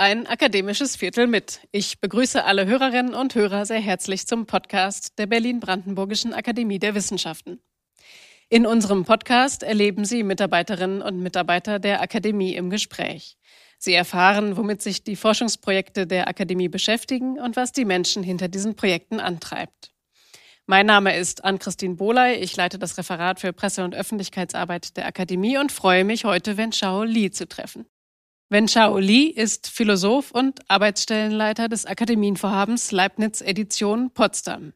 ein akademisches Viertel mit. Ich begrüße alle Hörerinnen und Hörer sehr herzlich zum Podcast der Berlin-Brandenburgischen Akademie der Wissenschaften. In unserem Podcast erleben Sie Mitarbeiterinnen und Mitarbeiter der Akademie im Gespräch. Sie erfahren, womit sich die Forschungsprojekte der Akademie beschäftigen und was die Menschen hinter diesen Projekten antreibt. Mein Name ist Ann-Christine Bohley. Ich leite das Referat für Presse- und Öffentlichkeitsarbeit der Akademie und freue mich, heute Wen Shao Li zu treffen. Wen Shao Li ist Philosoph und Arbeitsstellenleiter des Akademienvorhabens Leibniz Edition Potsdam.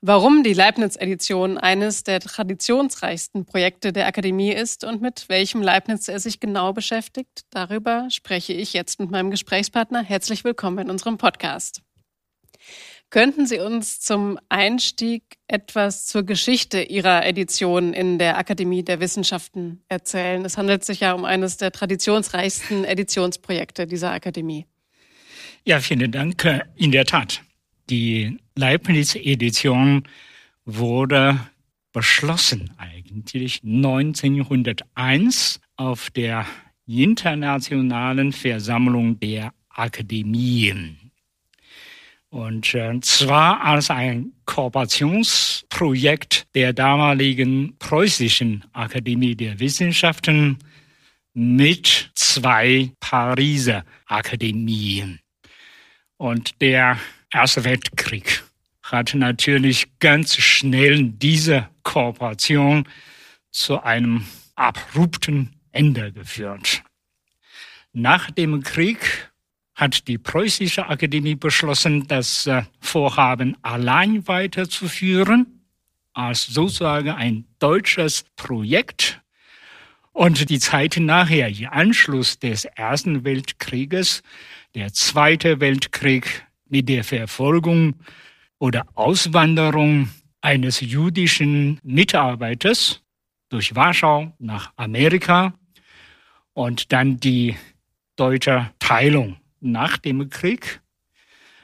Warum die Leibniz-Edition eines der traditionsreichsten Projekte der Akademie ist und mit welchem Leibniz er sich genau beschäftigt, darüber spreche ich jetzt mit meinem Gesprächspartner. Herzlich willkommen in unserem Podcast. Könnten Sie uns zum Einstieg etwas zur Geschichte Ihrer Edition in der Akademie der Wissenschaften erzählen? Es handelt sich ja um eines der traditionsreichsten Editionsprojekte dieser Akademie. Ja, vielen Dank. In der Tat, die Leibniz-Edition wurde beschlossen eigentlich 1901 auf der Internationalen Versammlung der Akademien. Und äh, zwar als ein Kooperationsprojekt der damaligen preußischen Akademie der Wissenschaften mit zwei Pariser Akademien. Und der Erste Weltkrieg hat natürlich ganz schnell diese Kooperation zu einem abrupten Ende geführt. Nach dem Krieg hat die Preußische Akademie beschlossen, das äh, Vorhaben allein weiterzuführen, als sozusagen ein deutsches Projekt. Und die Zeit nachher, die Anschluss des Ersten Weltkrieges, der Zweite Weltkrieg mit der Verfolgung oder Auswanderung eines jüdischen Mitarbeiters durch Warschau nach Amerika und dann die deutsche Teilung nach dem Krieg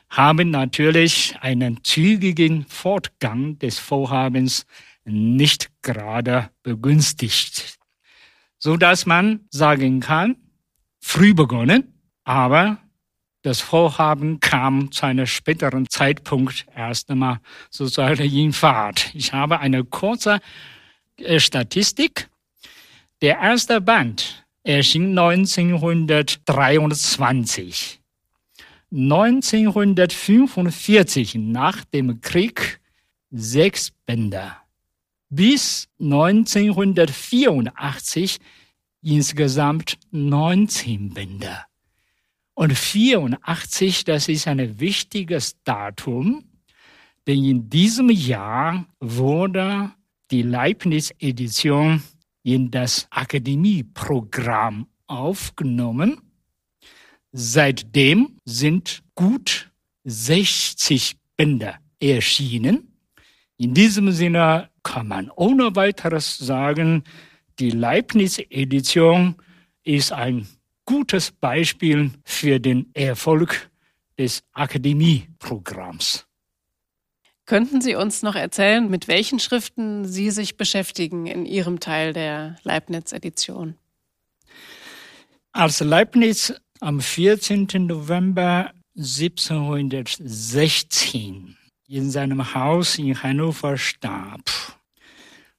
haben natürlich einen zügigen Fortgang des Vorhabens nicht gerade begünstigt, so dass man sagen kann, früh begonnen, aber das Vorhaben kam zu einem späteren Zeitpunkt erst einmal sozusagen in Fahrt. Ich habe eine kurze äh, Statistik. Der erste Band erschien 1923. 1945 nach dem Krieg sechs Bänder. Bis 1984 insgesamt 19 Bänder. Und 84, das ist ein wichtiges Datum, denn in diesem Jahr wurde die Leibniz-Edition in das Akademieprogramm aufgenommen. Seitdem sind gut 60 Bänder erschienen. In diesem Sinne kann man ohne weiteres sagen, die Leibniz-Edition ist ein gutes Beispiel für den Erfolg des Akademieprogramms. Könnten Sie uns noch erzählen, mit welchen Schriften Sie sich beschäftigen in Ihrem Teil der Leibniz-Edition? Als Leibniz am 14. November 1716 in seinem Haus in Hannover starb,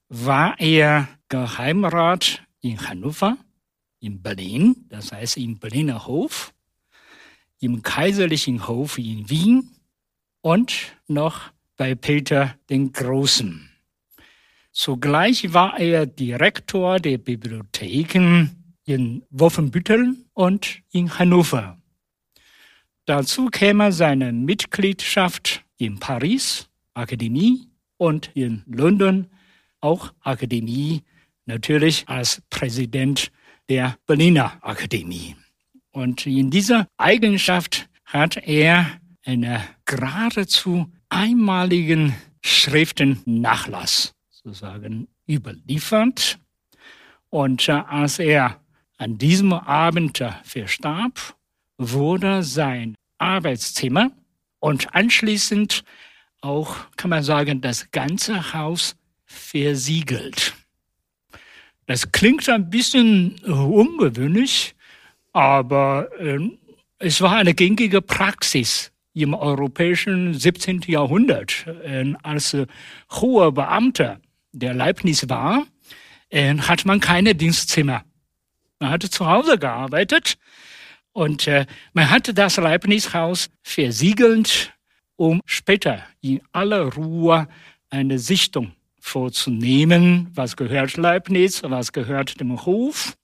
war er Geheimrat in Hannover, in Berlin, das heißt im Berliner Hof, im Kaiserlichen Hof in Wien und noch bei Peter den Großen. Zugleich war er Direktor der Bibliotheken in Wolfenbüttel und in Hannover. Dazu käme seine Mitgliedschaft in Paris, Akademie, und in London, auch Akademie, natürlich als Präsident der Berliner Akademie. Und in dieser Eigenschaft hat er eine geradezu einmaligen Schriftennachlass sozusagen überliefert. Und äh, als er an diesem Abend äh, verstarb, wurde sein Arbeitszimmer und anschließend auch, kann man sagen, das ganze Haus versiegelt. Das klingt ein bisschen ungewöhnlich, aber äh, Es war eine gängige Praxis im europäischen 17. Jahrhundert, äh, als hoher Beamter der Leibniz war, äh, hat man keine Dienstzimmer. Man hatte zu Hause gearbeitet und äh, man hatte das Leibniz-Haus versiegelt, um später in aller Ruhe eine Sichtung vorzunehmen, was gehört Leibniz, was gehört dem Hof.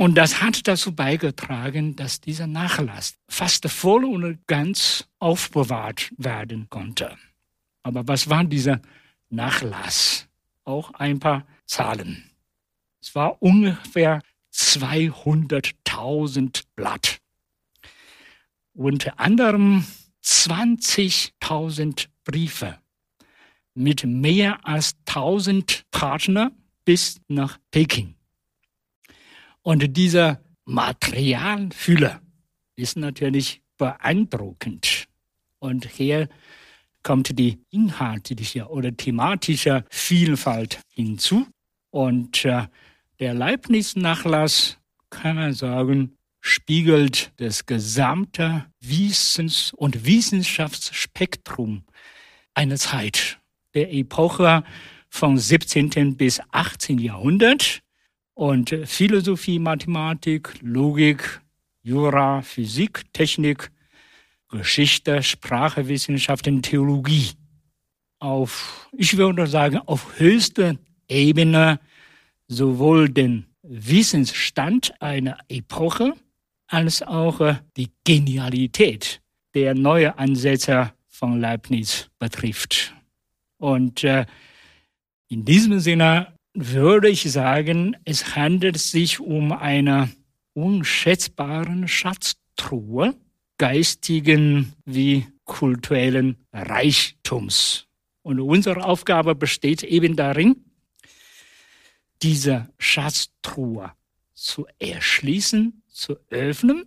Und das hat dazu beigetragen, dass dieser Nachlass fast voll und ganz aufbewahrt werden konnte. Aber was war dieser Nachlass? Auch ein paar Zahlen. Es war ungefähr 200.000 Blatt. Unter anderem 20.000 Briefe mit mehr als 1000 Partner bis nach Peking. Und dieser Materialfülle ist natürlich beeindruckend. Und hier kommt die inhaltliche oder thematische Vielfalt hinzu. Und äh, der Leibniz-Nachlass, kann man sagen, spiegelt das gesamte Wissens- und Wissenschaftsspektrum einer Zeit, der Epoche vom 17. bis 18. Jahrhundert und Philosophie, Mathematik, Logik, Jura, Physik, Technik, Geschichte, Sprache, Wissenschaften, Theologie. Auf, ich würde sagen, auf höchster Ebene sowohl den Wissensstand einer Epoche als auch äh, die Genialität der neuen Ansätze von Leibniz betrifft. Und äh, in diesem Sinne würde ich sagen, es handelt sich um eine unschätzbaren Schatztruhe geistigen wie kulturellen Reichtums. Und unsere Aufgabe besteht eben darin, diese Schatztruhe zu erschließen, zu öffnen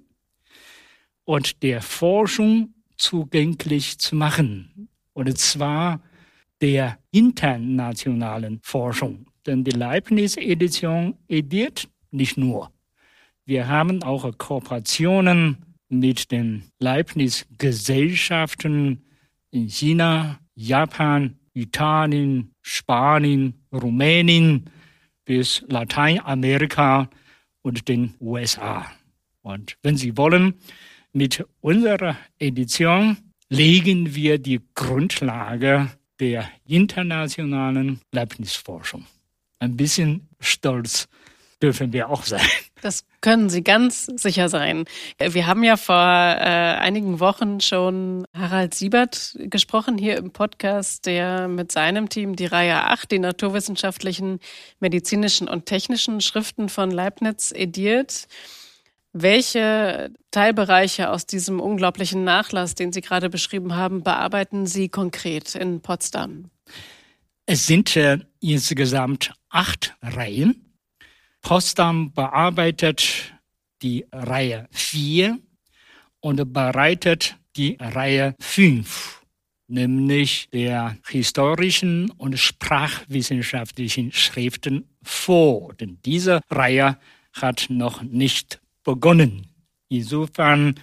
und der Forschung zugänglich zu machen. Und zwar der internationalen Forschung. Denn die Leibniz-Edition ediert nicht nur. Wir haben auch Kooperationen mit den Leibniz-Gesellschaften in China, Japan, Italien, Spanien, Rumänien, bis Lateinamerika und den USA. Und wenn Sie wollen, mit unserer Edition legen wir die Grundlage der internationalen Leibniz-Forschung. Ein bisschen stolz dürfen wir auch sein. Das können Sie ganz sicher sein. Wir haben ja vor äh, einigen Wochen schon Harald Siebert gesprochen hier im Podcast, der mit seinem Team die Reihe 8, die naturwissenschaftlichen, medizinischen und technischen Schriften von Leibniz ediert. Welche Teilbereiche aus diesem unglaublichen Nachlass, den Sie gerade beschrieben haben, bearbeiten Sie konkret in Potsdam? Es sind äh, insgesamt acht Reihen Potsdam bearbeitet die Reihe 4 und bereitet die Reihe 5, nämlich der historischen und sprachwissenschaftlichen Schriften vor. Denn diese Reihe hat noch nicht begonnen. Insofern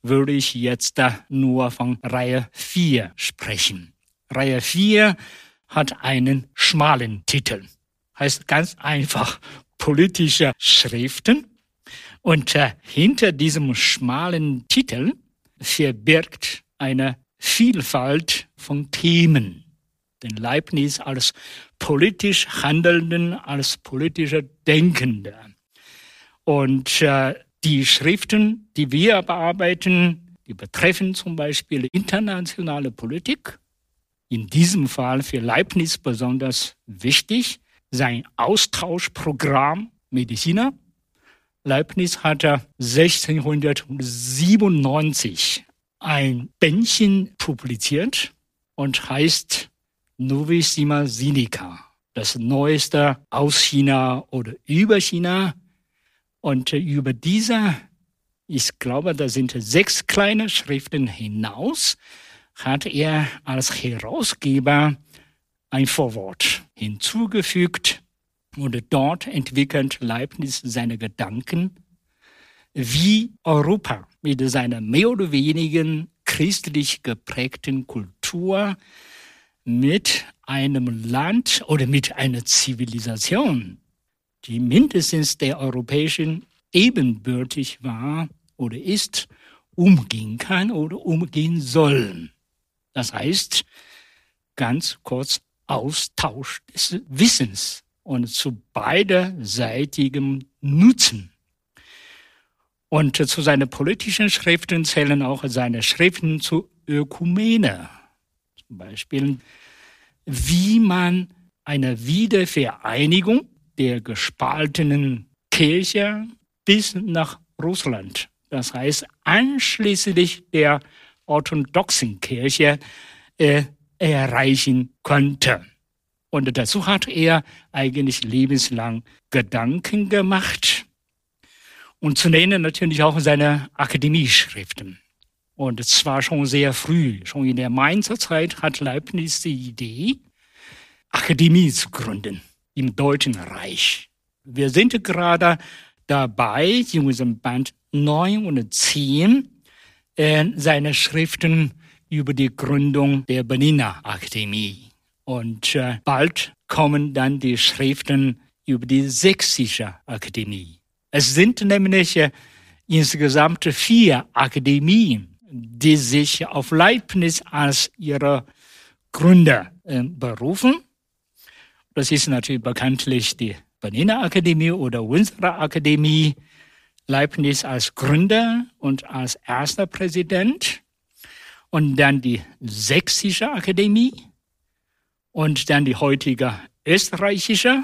würde ich jetzt nur von Reihe 4 sprechen. Reihe 4 hat einen schmalen Titel. Heißt ganz einfach politischer Schriften. Und äh, hinter diesem schmalen Titel verbirgt eine Vielfalt von Themen. Den Leibniz als politisch Handelnden, als politischer Denkender. Und äh, die Schriften, die wir bearbeiten, die betreffen zum Beispiel internationale Politik. In diesem Fall für Leibniz besonders wichtig sein Austauschprogramm Mediziner. Leibniz hatte 1697 ein Bändchen publiziert und heißt Novissima Sinica, das Neueste aus China oder über China. Und über diese, ich glaube, da sind sechs kleine Schriften hinaus, hat er als Herausgeber ein Vorwort hinzugefügt und dort entwickelt Leibniz seine Gedanken, wie Europa mit seiner mehr oder weniger christlich geprägten Kultur mit einem Land oder mit einer Zivilisation, die mindestens der europäischen ebenbürtig war oder ist, umgehen kann oder umgehen soll. Das heißt, ganz kurz Austausch des Wissens und zu beiderseitigem Nutzen. Und zu seinen politischen Schriften zählen auch seine Schriften zu Ökumene. Zum Beispiel, wie man eine Wiedervereinigung der gespaltenen Kirche bis nach Russland, das heißt anschließend der orthodoxen Kirche, äh, erreichen konnte. Und dazu hat er eigentlich lebenslang Gedanken gemacht. Und zu nennen natürlich auch seine Akademieschriften. Und zwar schon sehr früh, schon in der Mainzer Zeit hat Leibniz die Idee, Akademie zu gründen im Deutschen Reich. Wir sind gerade dabei, in unserem Band 9 und 10, äh, seine Schriften über die Gründung der Berliner Akademie. Und äh, bald kommen dann die Schriften über die Sächsische Akademie. Es sind nämlich äh, insgesamt vier Akademien, die sich auf Leibniz als ihre Gründer berufen. Das ist natürlich bekanntlich die Berliner Akademie oder unsere Akademie. Leibniz als Gründer und als erster Präsident und dann die Sächsische Akademie und dann die heutige Österreichische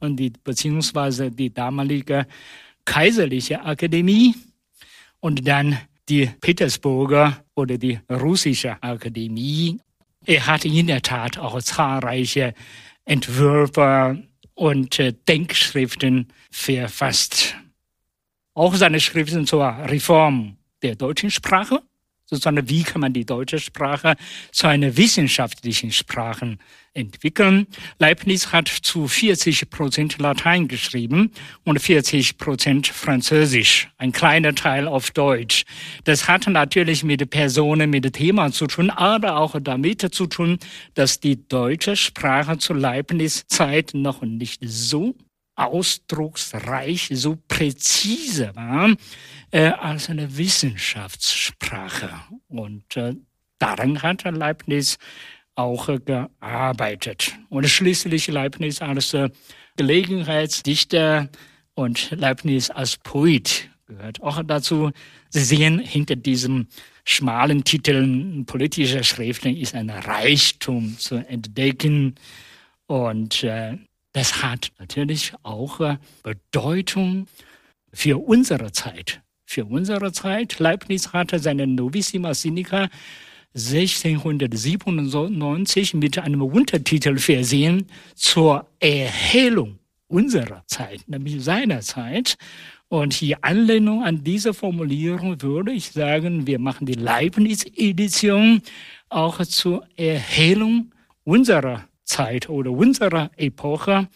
und die, beziehungsweise die damalige Kaiserliche Akademie und dann die Petersburger oder die Russische Akademie. Er hat in der Tat auch zahlreiche Entwürfe und äh, Denkschriften verfasst. Auch seine Schriften zur Reform der deutschen Sprache sozusagen, wie kann man die deutsche Sprache zu einer wissenschaftlichen Sprache entwickeln. Leibniz hat zu 40 Prozent Latein geschrieben und 40 Prozent Französisch, ein kleiner Teil auf Deutsch. Das hat natürlich mit Personen, mit Thema zu tun, aber auch damit zu tun, dass die deutsche Sprache zur Leibniz-Zeit noch nicht so ausdrucksreich, so präzise war äh, als eine Wissenschaftssprache. Und äh, daran hat Leibniz auch äh, gearbeitet. Und schließlich Leibniz als äh, Gelegenheitsdichter und Leibniz als Poet gehört auch dazu. Sie sehen hinter diesem schmalen Titel politischer Schriften ist ein Reichtum zu entdecken. Und äh, das hat natürlich auch äh, Bedeutung für unsere Zeit. Für unsere Zeit. Leibniz hatte seine Novissima Sinica 1697 mit einem Untertitel versehen zur Erhellung unserer Zeit, nämlich seiner Zeit. Und die Anlehnung an diese Formulierung würde ich sagen, wir machen die Leibniz-Edition auch zur Erhellung unserer Zeit oder unserer Epoche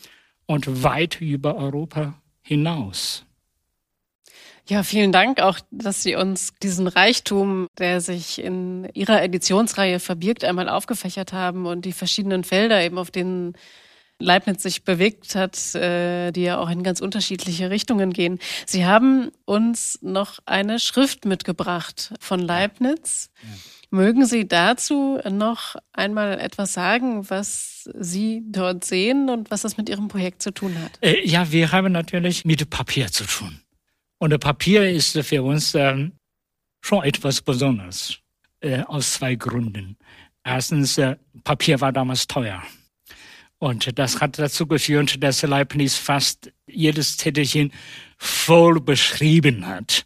und weit über Europa hinaus. Ja, vielen Dank auch, dass Sie uns diesen Reichtum, der sich in Ihrer Editionsreihe verbirgt, einmal aufgefächert haben und die verschiedenen Felder eben, auf denen Leibniz sich bewegt hat, äh, die ja auch in ganz unterschiedliche Richtungen gehen. Sie haben uns noch eine Schrift mitgebracht von Leibniz. Ja. Mögen Sie dazu noch einmal etwas sagen, was Sie dort sehen und was das mit Ihrem Projekt zu tun hat? Äh, ja, wir haben natürlich mit Papier zu tun. Und Papier ist für uns äh, schon etwas Besonderes, äh, aus zwei Gründen. Erstens, äh, Papier war damals teuer. Und das hat dazu geführt, dass Leibniz fast jedes Zettelchen voll beschrieben hat.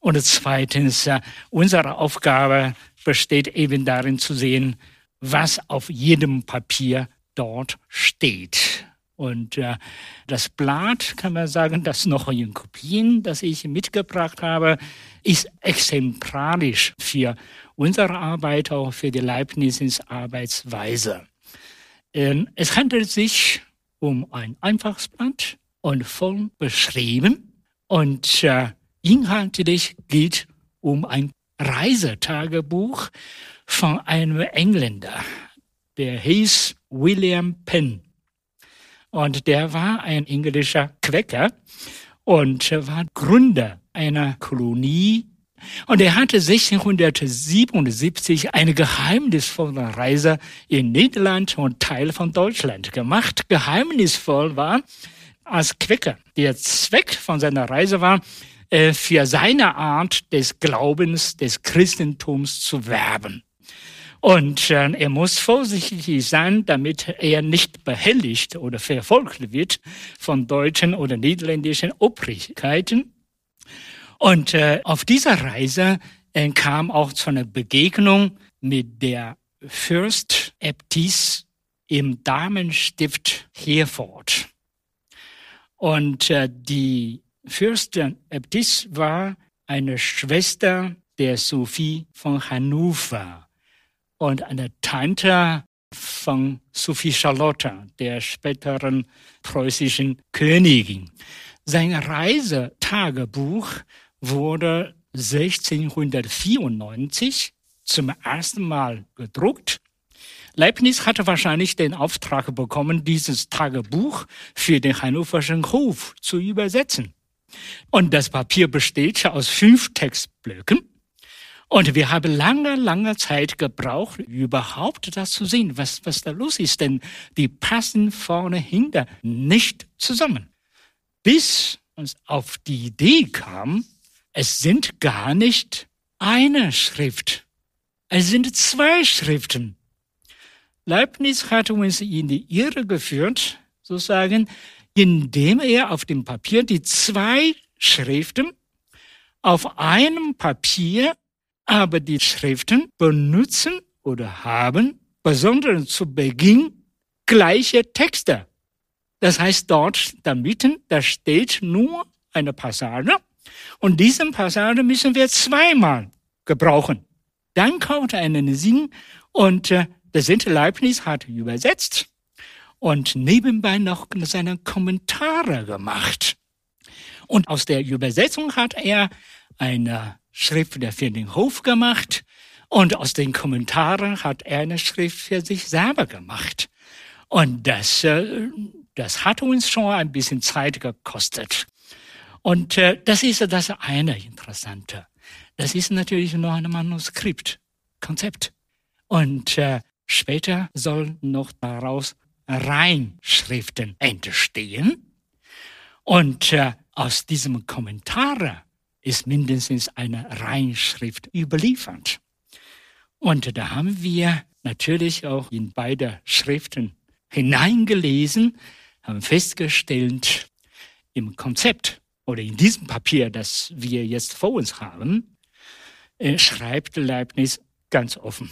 Und zweitens, unsere Aufgabe besteht eben darin zu sehen, was auf jedem Papier dort steht. Und äh, das Blatt, kann man sagen, das noch in Kopien, das ich mitgebracht habe, ist exemplarisch für unsere Arbeit, auch für die Leibnizens Arbeitsweise. Ähm, es handelt sich um ein einfaches Blatt und voll beschrieben. Und äh, Inhaltlich geht um ein Reisetagebuch von einem Engländer, der hieß William Penn. Und der war ein englischer Quäcker und war Gründer einer Kolonie. Und er hatte 1677 eine geheimnisvolle Reise in Niederland und Teil von Deutschland gemacht. Geheimnisvoll war als Quäcker. Der Zweck von seiner Reise war, für seine Art des Glaubens, des Christentums zu werben. Und äh, er muss vorsichtig sein, damit er nicht behelligt oder verfolgt wird von deutschen oder niederländischen Obrigkeiten. Und äh, auf dieser Reise äh, kam auch zu einer Begegnung mit der Fürst Äbtis im Damenstift Herford. Und äh, die Fürstin Äbtis war eine Schwester der Sophie von Hannover und eine Tante von Sophie Charlotte, der späteren preußischen Königin. Sein Reisetagebuch wurde 1694 zum ersten Mal gedruckt. Leibniz hatte wahrscheinlich den Auftrag bekommen, dieses Tagebuch für den Hannoverschen Hof zu übersetzen. Und das Papier besteht aus fünf Textblöcken und wir haben lange, lange Zeit gebraucht, überhaupt das zu sehen, was, was da los ist, denn die passen vorne hinter nicht zusammen. Bis uns auf die Idee kam, es sind gar nicht eine Schrift, es sind zwei Schriften. Leibniz hat uns in die Irre geführt, sozusagen, indem er auf dem Papier die zwei Schriften auf einem Papier aber die Schriften benutzen oder haben, besonders zu Beginn, gleiche Texte. Das heißt, dort, da mitten, da steht nur eine Passage und diese Passage müssen wir zweimal gebrauchen. Dann kommt einen Sinn und äh, der Sinte Leibniz hat übersetzt und nebenbei noch seine Kommentare gemacht. Und aus der Übersetzung hat er eine Schrift für den Hof gemacht und aus den Kommentaren hat er eine Schrift für sich selber gemacht. Und das, äh, das hat uns schon ein bisschen Zeit gekostet. Und äh, das ist das eine Interessante. Das ist natürlich noch ein Manuskript, Konzept. Und äh, später sollen noch daraus Reinschriften entstehen. Und äh, aus diesem Kommentare ist mindestens eine Reinschrift überliefert. Und da haben wir natürlich auch in beide Schriften hineingelesen, haben festgestellt, im Konzept oder in diesem Papier, das wir jetzt vor uns haben, äh, schreibt Leibniz ganz offen.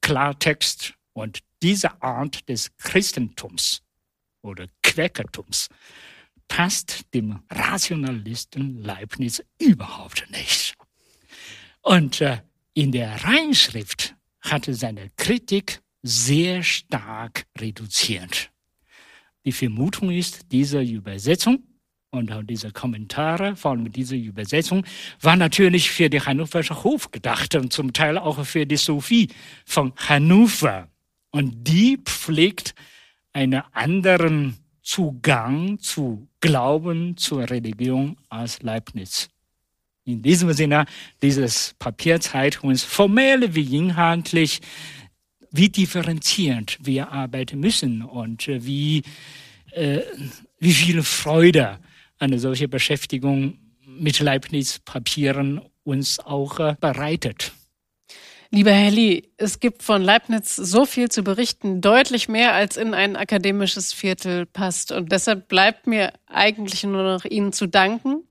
Klartext und diese Art des Christentums oder Quäkertums passt dem Rationalisten Leibniz überhaupt nicht. Und äh, in der Reinschrift hatte seine Kritik sehr stark reduziert. Die Vermutung ist, diese Übersetzung und auch diese Kommentare, vor allem diese Übersetzung, war natürlich für die Hannoversche Hof gedacht und zum Teil auch für die Sophie von Hannover. Und die pflegt einen anderen Zugang zu Glauben, zur Religion als Leibniz. In diesem Sinne, dieses Papier zeigt uns formell wie inhaltlich, wie differenziert wir arbeiten müssen und wie, äh, wie viel Freude eine solche Beschäftigung mit Leibniz-Papieren uns auch äh, bereitet. Lieber Lee, es gibt von Leibniz so viel zu berichten, deutlich mehr als in ein akademisches Viertel passt. Und deshalb bleibt mir eigentlich nur noch Ihnen zu danken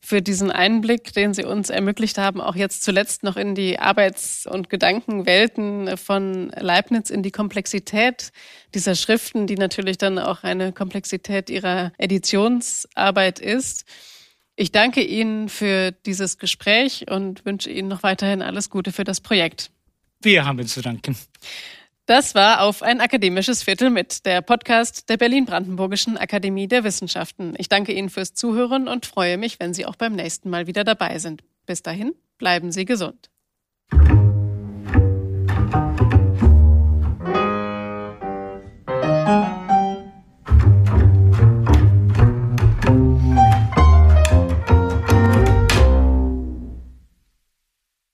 für diesen Einblick, den Sie uns ermöglicht haben, auch jetzt zuletzt noch in die Arbeits- und Gedankenwelten von Leibniz, in die Komplexität dieser Schriften, die natürlich dann auch eine Komplexität Ihrer Editionsarbeit ist. Ich danke Ihnen für dieses Gespräch und wünsche Ihnen noch weiterhin alles Gute für das Projekt. Wir haben zu danken. Das war auf ein akademisches Viertel mit, der Podcast der Berlin-Brandenburgischen Akademie der Wissenschaften. Ich danke Ihnen fürs Zuhören und freue mich, wenn Sie auch beim nächsten Mal wieder dabei sind. Bis dahin, bleiben Sie gesund.